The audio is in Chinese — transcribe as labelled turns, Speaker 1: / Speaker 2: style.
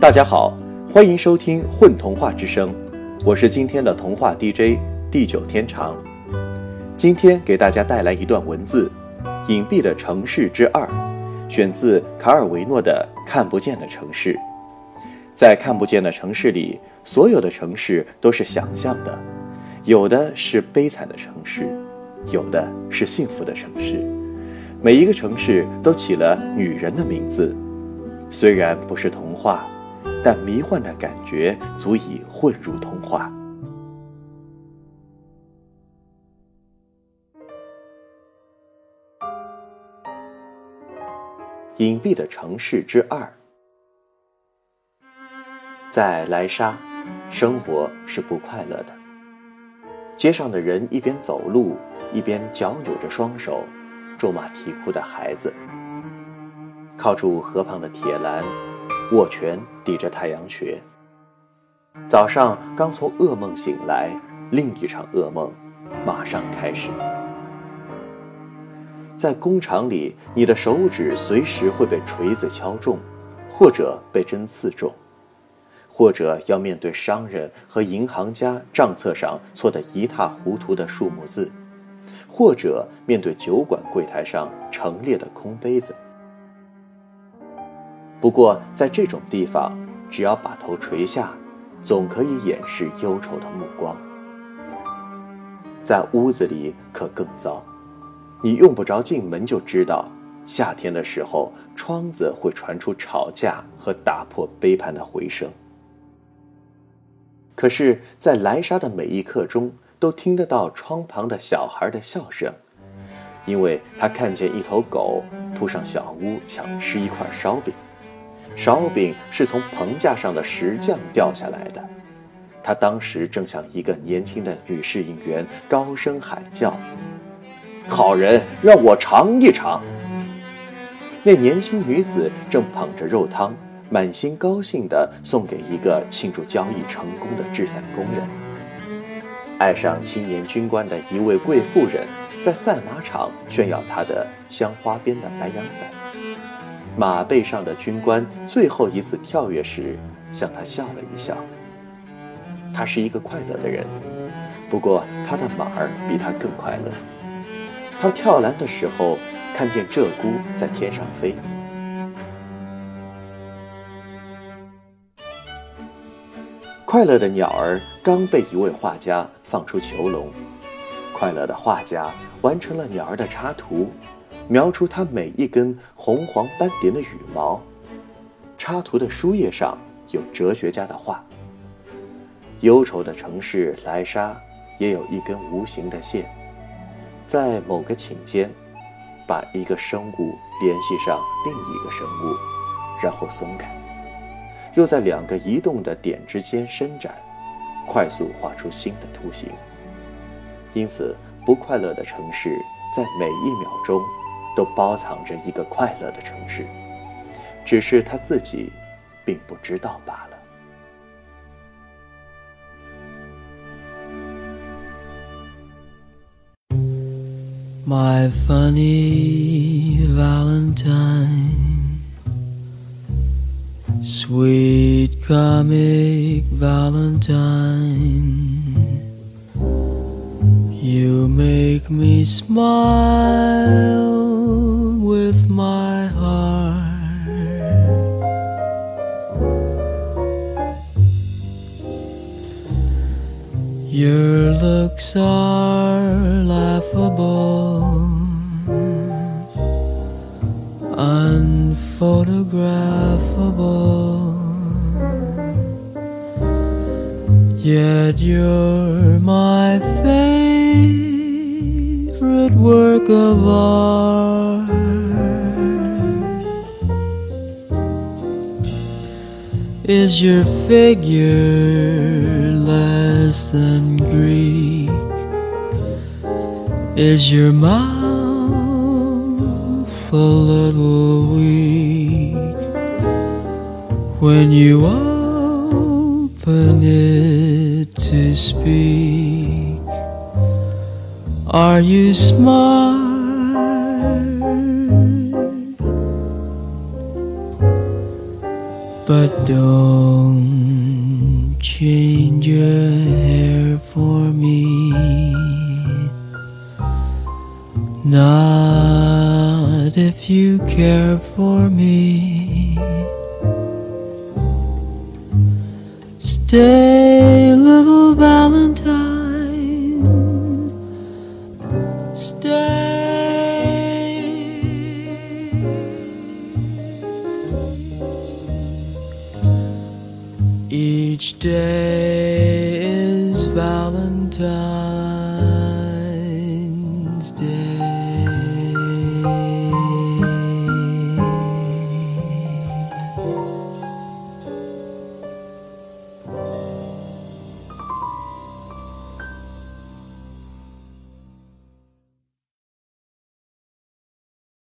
Speaker 1: 大家好，欢迎收听《混童话之声》，我是今天的童话 DJ 地久天长。今天给大家带来一段文字，《隐蔽的城市之二》，选自卡尔维诺的《看不见的城市》。在看不见的城市里，所有的城市都是想象的，有的是悲惨的城市，有的是幸福的城市。每一个城市都起了女人的名字，虽然不是童话，但迷幻的感觉足以混入童话。隐蔽的城市之二，在莱莎，生活是不快乐的。街上的人一边走路，一边脚扭着双手。咒骂啼哭的孩子，靠住河旁的铁栏，握拳抵着太阳穴。早上刚从噩梦醒来，另一场噩梦马上开始。在工厂里，你的手指随时会被锤子敲中，或者被针刺中，或者要面对商人和银行家账册上错得一塌糊涂的数目字。或者面对酒馆柜台上陈列的空杯子。不过，在这种地方，只要把头垂下，总可以掩饰忧愁的目光。在屋子里可更糟，你用不着进门就知道，夏天的时候，窗子会传出吵架和打破杯盘的回声。可是，在莱莎的每一刻中。都听得到窗旁的小孩的笑声，因为他看见一头狗扑上小屋抢吃一块烧饼，烧饼是从棚架上的石匠掉下来的。他当时正向一个年轻的女侍应员高声喊叫：“好人，让我尝一尝。”那年轻女子正捧着肉汤，满心高兴地送给一个庆祝交易成功的制伞工人。爱上青年军官的一位贵妇人，在赛马场炫耀她的镶花边的白羊伞。马背上的军官最后一次跳跃时，向他笑了一笑。他是一个快乐的人，不过他的马儿比他更快乐。他跳栏的时候，看见鹧鸪在天上飞。快乐的鸟儿刚被一位画家放出囚笼，快乐的画家完成了鸟儿的插图，描出它每一根红黄斑点的羽毛。插图的书页上有哲学家的话。忧愁的城市莱莎也有一根无形的线，在某个寝间，把一个生物联系上另一个生物，然后松开。又在两个移动的点之间伸展，快速画出新的图形。因此，不快乐的城市在每一秒钟都包藏着一个快乐的城市，只是他自己并不知道罢了。My funny Valentine.
Speaker 2: Sweet comic Valentine, you make me smile Your looks are laughable, unphotographable. Yet you're my favorite work of art. Is your figure than Greek? Is your mouth a little weak when you open it? to speak. Are you smart? But don't change your hair for me. Not if you care for me. Stay, little Valentine. Stay. Each day is Valentine.